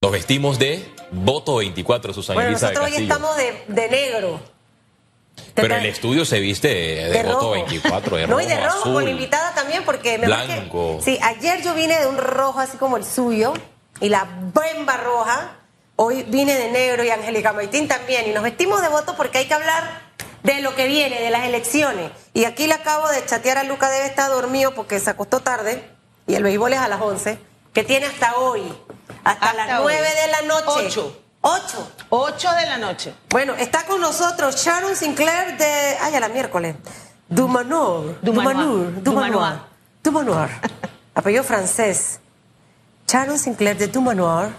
Nos vestimos de voto 24, Susana Bueno, Elisa de nosotros hoy estamos de, de negro. Pero el estudio se viste de, de voto rojo. 24, de no, y de rojo azul. con la invitada también, porque me blanco. que- sí, ayer yo vine de un rojo así como el suyo, y la bemba roja. Hoy vine de negro y Angélica Maitín también. Y nos vestimos de voto porque hay que hablar de lo que viene, de las elecciones. Y aquí le acabo de chatear a Luca, debe estar dormido porque se acostó tarde, y el béisbol es a las 11, que tiene hasta hoy, hasta, Hasta las hoy. 9 de la noche. Ocho. 8. 8 de la noche. Bueno, está con nosotros Sharon Sinclair de. Ay, a la miércoles. Dumanoir. Dumanoir. Dumanoir. Dumanoir. Dumanoir. Apellido francés. Sharon Sinclair de Dumanoir.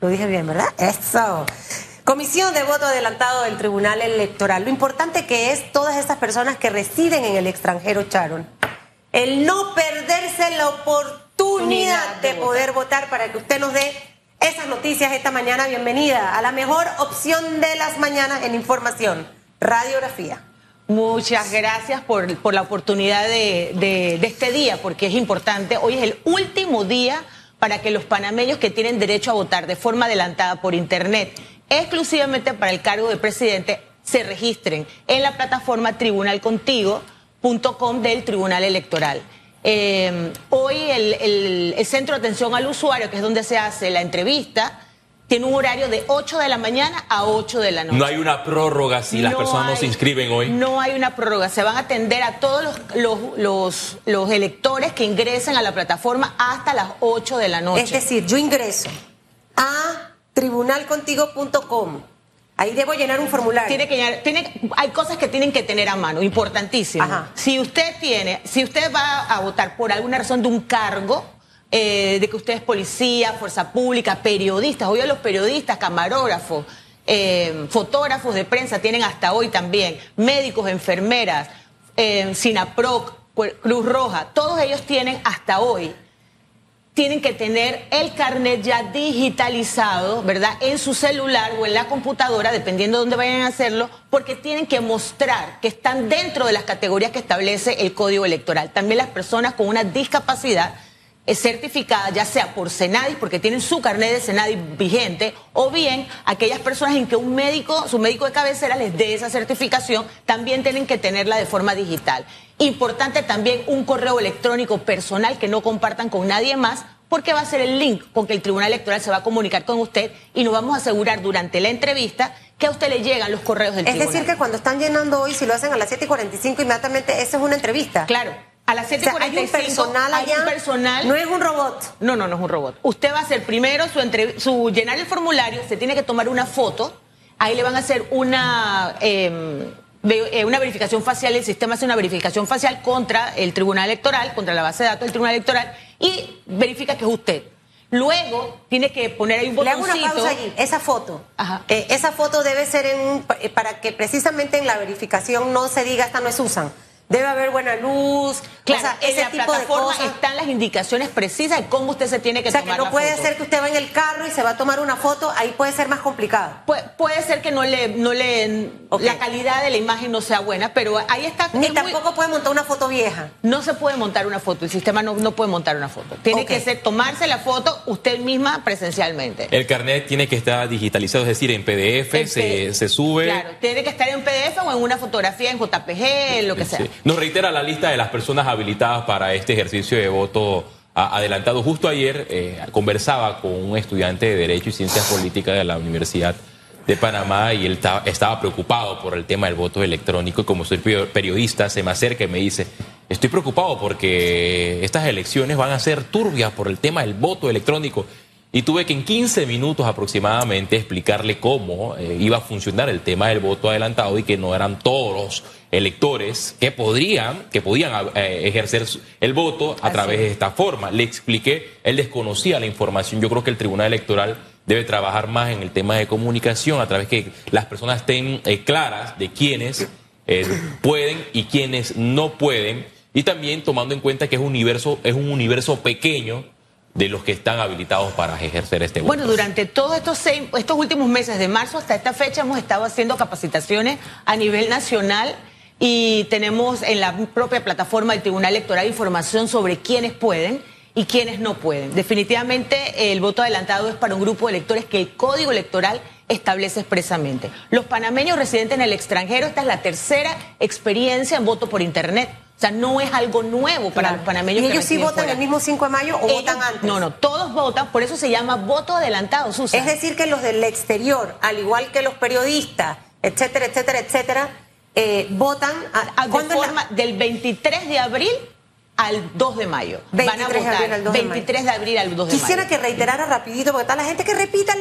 Lo dije bien, ¿verdad? Eso. Comisión de voto adelantado del Tribunal Electoral. Lo importante que es todas esas personas que residen en el extranjero, Sharon. El no perderse la oportunidad de de poder votar para que usted nos dé esas noticias esta mañana. Bienvenida a la mejor opción de las mañanas en información, radiografía. Muchas gracias por, por la oportunidad de, de- de este día, porque es importante. Hoy es el último día para que los panameños que tienen derecho a votar de forma adelantada por Internet, exclusivamente para el cargo de presidente, se registren en la plataforma tribunalcontigo.com del Tribunal Electoral. Eh, hoy el, el- el Centro de Atención al Usuario, que es donde se hace la entrevista, tiene un horario de 8 de la mañana a 8 de la noche. No hay una prórroga si las personas no se inscriben hoy. No hay una prórroga. Se van a atender a todos los, los, los, los electores que ingresen a la plataforma hasta las 8 de la noche. Es decir, yo ingreso a tribunalcontigo.com. Ahí debo llenar un formulario. Tiene que llenar- tiene, hay cosas que tienen que tener a mano, importantísimo. Ajá. Si usted tiene, si usted va a votar por alguna razón de un cargo, eh, de que usted es policía, fuerza pública, periodistas, hoy los periodistas, camarógrafos, eh, fotógrafos de prensa tienen hasta hoy también, médicos, enfermeras, eh, Sinaproc, Cruz Roja, todos ellos tienen hasta hoy tienen que tener el carnet ya digitalizado, ¿verdad? En su celular o en la computadora, dependiendo de dónde vayan a hacerlo, porque tienen que mostrar que están dentro de las categorías que establece el Código Electoral. También las personas con una discapacidad es certificada, ya sea por Senadis, porque tienen su carnet de Senadis vigente, o bien aquellas personas en que un médico, su médico de cabecera les dé esa certificación, también tienen que tenerla de forma digital. Importante también un correo electrónico personal que no compartan con nadie más, porque va a ser el link con que el Tribunal Electoral se va a comunicar con usted y nos vamos a asegurar durante la entrevista que a usted le llegan los correos del es tribunal. decir, que cuando están llenando hoy, si lo hacen a las 7 y 45, inmediatamente, esa es una entrevista. Claro, a las O sea, hay 7.45 un personal hay allá. un personal No es un robot. No, no, no es un robot. Usted va a hacer primero su, entrev- su llenar el formulario, se tiene que tomar una foto, ahí le van a hacer una, eh, una verificación facial, el sistema hace una verificación facial contra el Tribunal Electoral, contra la base de datos del Tribunal Electoral y verifica que es usted. Luego tiene que poner ahí un Le hago botoncito. una pausa allí. Esa foto. Ajá. eh, esa foto debe ser en un- eh, para que precisamente en la verificación no se diga esta no es Susan. Debe haber buena luz. Claro, o sea, en ese la tipo de plataforma cosas. están las indicaciones precisas de cómo usted se tiene que O sea, que tomar no puede foto. ser que usted va en el carro y se va a tomar una foto, ahí puede ser más complicado. Pu- puede ser que no le, no le, la calidad de la imagen no sea buena, pero ahí está. Ni es muy- tampoco puede montar una foto vieja. No se puede montar una foto, el sistema no, no puede montar una foto. Tiene que ser tomarse la foto usted misma presencialmente. El carnet tiene que estar digitalizado, es decir, en PDF, En se, se sube. Claro, tiene que estar en PDF o en una fotografía en JPG, lo que sea. Nos reitera la lista de las personas habilitadas para este ejercicio de voto adelantado. Justo ayer eh, conversaba con un estudiante de Derecho y Ciencias Políticas de la Universidad de Panamá y él ta- estaba preocupado por el tema del voto electrónico y como soy peri- periodista se me acerca y me dice, estoy preocupado porque estas elecciones van a ser turbias por el tema del voto electrónico. Y tuve que en 15 minutos aproximadamente explicarle cómo eh, iba a funcionar el tema del voto adelantado y que no eran todos electores que podrían, que podían eh, ejercer el voto a Así través de esta forma. Le expliqué, él desconocía la información. Yo creo que el Tribunal Electoral debe trabajar más en el tema de comunicación a través que las personas estén eh, claras de quiénes eh, pueden y quiénes no pueden. Y también tomando en cuenta que es un universo, es un universo pequeño de los que están habilitados para ejercer este voto. Bueno, durante todos estos, seis- estos últimos meses, de marzo hasta esta fecha, hemos estado haciendo capacitaciones a nivel nacional y tenemos en la propia plataforma del Tribunal Electoral información sobre quiénes pueden y quienes no pueden. Definitivamente el voto adelantado es para un grupo de electores que el código electoral establece expresamente. Los panameños residentes en el extranjero, esta es la tercera experiencia en voto por Internet. O sea, no es algo nuevo para los panameños. ¿Y ellos sí votan el mismo 5 de mayo o votan antes? No, no, todos votan, por eso se llama voto adelantado, Susan. Es decir, que los del exterior, al igual que los periodistas, etcétera, etcétera, etcétera, eh, votan a, de forma, del 23 de abril al 2 de mayo. Van a votar de abril al 2 23 de, abril al 2 de Quisiera mayo. que reiterara rapidito, porque está la gente que repita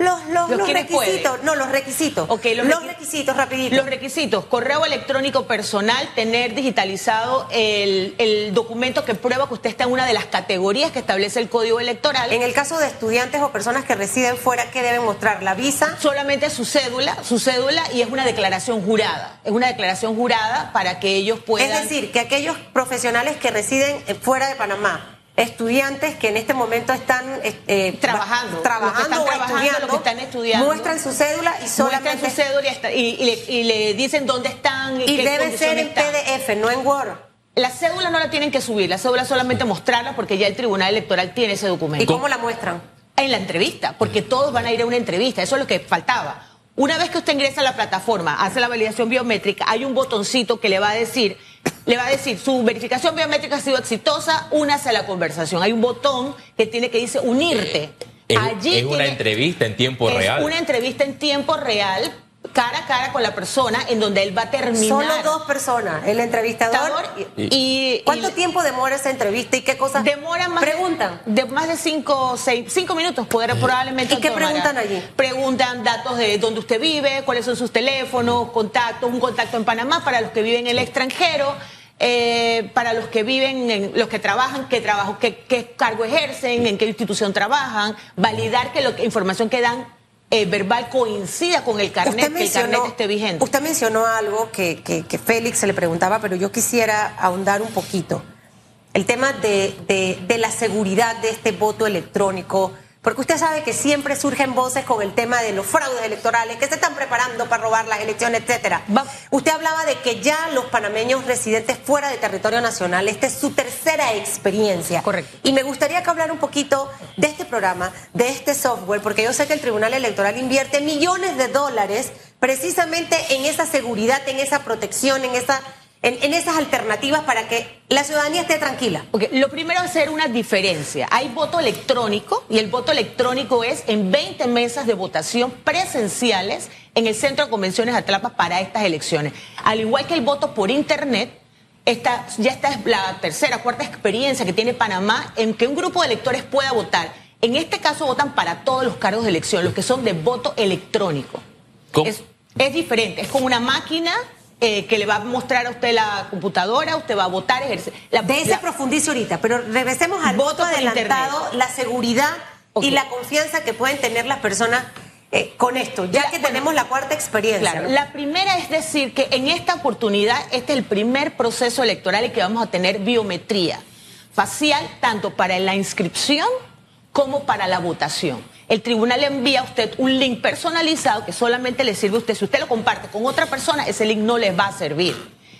los, los, los, los requisitos. No, los requisitos. Okay, los, requisitos, rapidito. Los requisitos, correo electrónico personal, tener digitalizado el, el, documento que prueba que usted está en una de las categorías que establece el Código Electoral. En el caso de estudiantes o personas que residen fuera, ¿qué deben mostrar? ¿La visa? Solamente su cédula, su cédula y es una declaración jurada. Es una declaración jurada para que ellos puedan... Es decir, que aquellos profesionales que residen fuera de Panamá, estudiantes que en este momento están eh, trabajando, trabajando, o están estudiando, muestran su cédula y solamente muestran su cédula y, le, dicen dónde están y, debe ser en PDF, no en Word. La cédula no la tienen que subir, la cédula solamente mostrarla porque ya el Tribunal Electoral tiene ese documento. ¿Y cómo la muestran? En la entrevista, porque todos van a ir a una entrevista, eso es lo que faltaba. Una vez que usted ingresa a la plataforma, hace la validación biométrica, hay un botoncito que le va a decir le va a decir, su verificación biométrica ha sido exitosa, únase a la conversación. Hay un botón que tiene que dice unirte. Es, Allí es una entrevista en tiempo real. Es una entrevista en tiempo real cara a cara con la persona en donde él va a terminar. Solo dos personas, el entrevistador y, ¿Cuánto tiempo demora esa entrevista y qué cosas demora más preguntan? De, más de cinco, seis, cinco minutos poder probablemente. ¿Y qué preguntan allí? Preguntan datos de dónde usted vive, cuáles son sus teléfonos, contactos, un contacto en Panamá para los que viven en el extranjero. Eh, para los que viven, en, los que trabajan, qué trabajo, qué, qué, cargo ejercen, en qué institución trabajan, validar que la información que dan eh, verbal coincida con el carnet, que el carnet esté vigente. Usted mencionó algo que, que, Félix se le preguntaba, pero yo quisiera ahondar un poquito. El tema de, de, de la seguridad de este voto electrónico porque usted sabe que siempre surgen voces con el tema de los fraudes electorales, que se están preparando para robar las elecciones, etcétera. Usted hablaba de que ya los panameños residentes fuera de territorio nacional, esta es su tercera experiencia. Correcto. Y me gustaría que hablar un poquito de este programa, de este software, porque yo sé que el Tribunal Electoral invierte millones de dólares precisamente en esa seguridad, en esa protección, en esa en, esas alternativas para que la ciudadanía esté tranquila? lo primero es hacer una diferencia. Hay voto electrónico y el voto electrónico es en 20 mesas de votación presenciales en el Centro de Convenciones Atlapa para estas elecciones. Al igual que el voto por Internet, esta, ya esta es la tercera, cuarta experiencia que tiene Panamá en que un grupo de electores pueda votar. En este caso votan para todos los cargos de elección, los que son de voto electrónico. Es, es diferente, es como una máquina eh, que le va a mostrar a usted la computadora, usted va a votar, ejercer. de ese profundice ahorita, pero regresemos al voto, adelantado, la seguridad y la confianza que pueden tener las personas eh, con esto, ya que tenemos la cuarta experiencia. Claro, la primera es decir que en esta oportunidad este es el primer proceso electoral en que vamos a tener biometría facial tanto para la inscripción como para la votación el tribunal le envía a usted un link personalizado que solamente le sirve a usted. Si usted lo comparte con otra persona, ese link no les va a servir.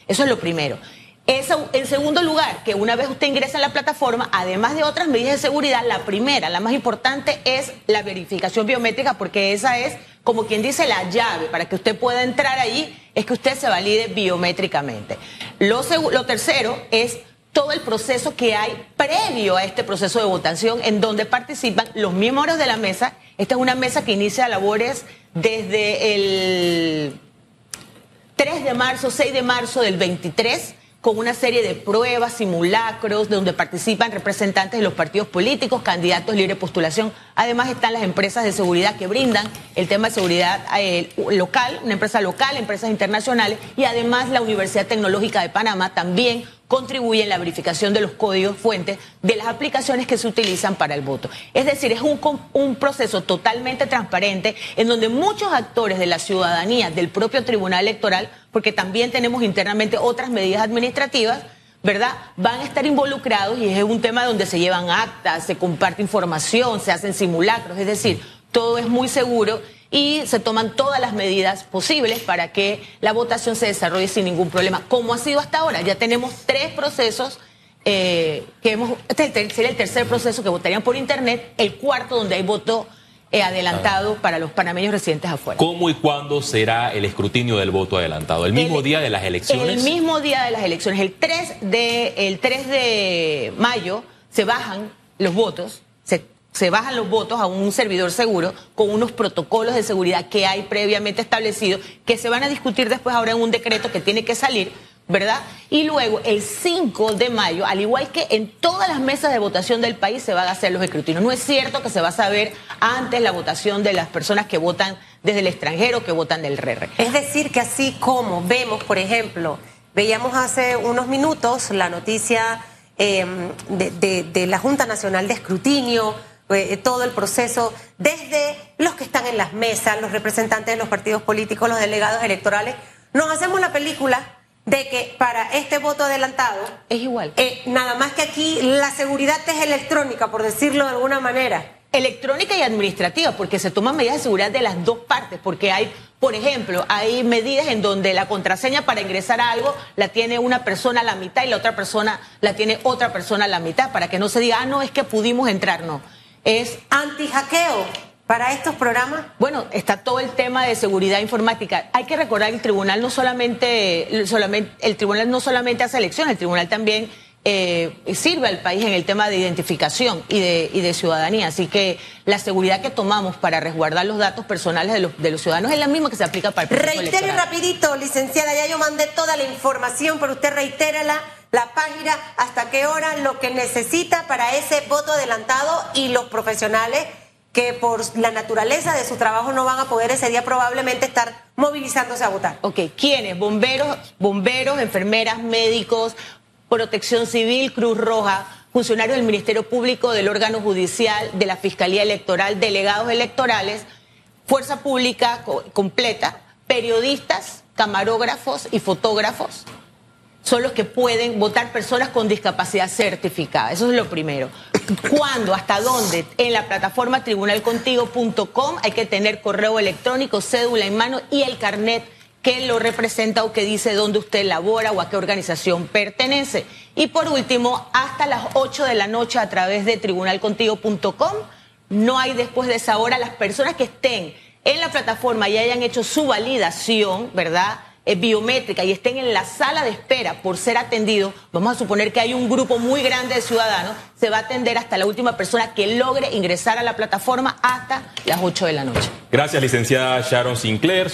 Eso es lo primero. En segundo lugar, que una vez usted ingresa a la plataforma, además de otras medidas de seguridad, la primera, la más importante, es la verificación biométrica, porque esa es, como quien dice, la llave para que usted pueda entrar ahí, es que usted se valide biométricamente. Lo tercero es todo el proceso que hay previo a este proceso de votación en donde participan los miembros de la mesa. Esta es una mesa que inicia labores desde el 3 de marzo, 6 de marzo del 23 con una serie de pruebas, simulacros, donde participan representantes de los partidos políticos, candidatos libre postulación. Además están las empresas de seguridad que brindan el tema de seguridad eh, local, una empresa local, empresas internacionales, y además la Universidad Tecnológica de Panamá también contribuye en la verificación de los códigos fuentes de las aplicaciones que se utilizan para el voto. Es decir, es un, un proceso totalmente transparente en donde muchos actores de la ciudadanía, del propio Tribunal Electoral, porque también tenemos internamente otras medidas administrativas, ¿verdad? Van a estar involucrados y es un tema donde se llevan actas, se comparte información, se hacen simulacros, es decir, todo es muy seguro y se toman todas las medidas posibles para que la votación se desarrolle sin ningún problema, como ha sido hasta ahora. Ya tenemos tres procesos eh, que hemos, este sería el tercer proceso que votarían por internet, el cuarto donde hay voto eh, adelantado para los panameños residentes afuera. ¿Cómo y cuándo será el escrutinio del voto adelantado? ¿El mismo día de las elecciones? El mismo día de las elecciones. El 3 de, el 3 de mayo se bajan los votos, se, bajan los votos a un servidor seguro con unos protocolos de seguridad que hay previamente establecidos, que se van a discutir después ahora en un decreto que tiene que salir ¿verdad? Y luego, el 5 de mayo, al igual que en todas las mesas de votación del país, se van a hacer los escrutinios. No es cierto que se va a saber antes la votación de las personas que votan desde el extranjero, que votan del RR. Es decir, que así como vemos, por ejemplo, veíamos hace unos minutos la noticia em, de, la Junta Nacional de Escrutinio, eh, todo el proceso, desde los que están en las mesas, los representantes de los partidos políticos, los delegados electorales, nos hacemos la película de que para este voto adelantado es igual. Eh, nada más que aquí la seguridad es electrónica, por decirlo de alguna manera. Electrónica y administrativa, porque se toman medidas de seguridad de las dos partes, porque hay, por ejemplo, hay medidas en donde la contraseña para ingresar a algo la tiene una persona a la mitad y la otra persona la tiene otra persona a la mitad, para que no se diga, ah, no, es que pudimos entrar, no. Es anti-hackeo para estos programas? Bueno, está todo el tema de seguridad informática. Hay que recordar que el tribunal no solamente, solamente el tribunal no solamente hace elecciones, el tribunal también eh, sirve al país en el tema de identificación y de, y de, ciudadanía. Así que la seguridad que tomamos para resguardar los datos personales de los, de los ciudadanos es la misma que se aplica para el Reitere rapidito, licenciada, ya yo mandé toda la información, pero usted reitérala la página, hasta qué hora, lo que necesita para ese voto adelantado y los profesionales que por la naturaleza de su trabajo no van a poder ese día probablemente estar movilizándose a votar. Ok, ¿quiénes? Bomberos, bomberos, enfermeras, médicos, protección civil, Cruz Roja, funcionarios del Ministerio Público, del órgano judicial, de la Fiscalía Electoral, delegados electorales, fuerza pública completa, periodistas, camarógrafos y fotógrafos, son los que pueden votar personas con discapacidad certificada. Eso es lo primero. ¿Cuándo? ¿Hasta dónde? En la plataforma tribunalcontigo.com hay que tener correo electrónico, cédula en mano y el carnet que lo representa o que dice dónde usted labora o a qué organización pertenece. Y por último, hasta las 8 de la noche a través de tribunalcontigo.com. No hay después de esa hora las personas que estén en la plataforma y hayan hecho su validación, ¿verdad? Eh, biométrica y estén en la sala de espera por ser atendidos, vamos a suponer que hay un grupo muy grande de ciudadanos, se va a atender hasta la última persona que logre ingresar a la plataforma hasta las 8 de la noche. Gracias, licenciada Sharon Sinclair.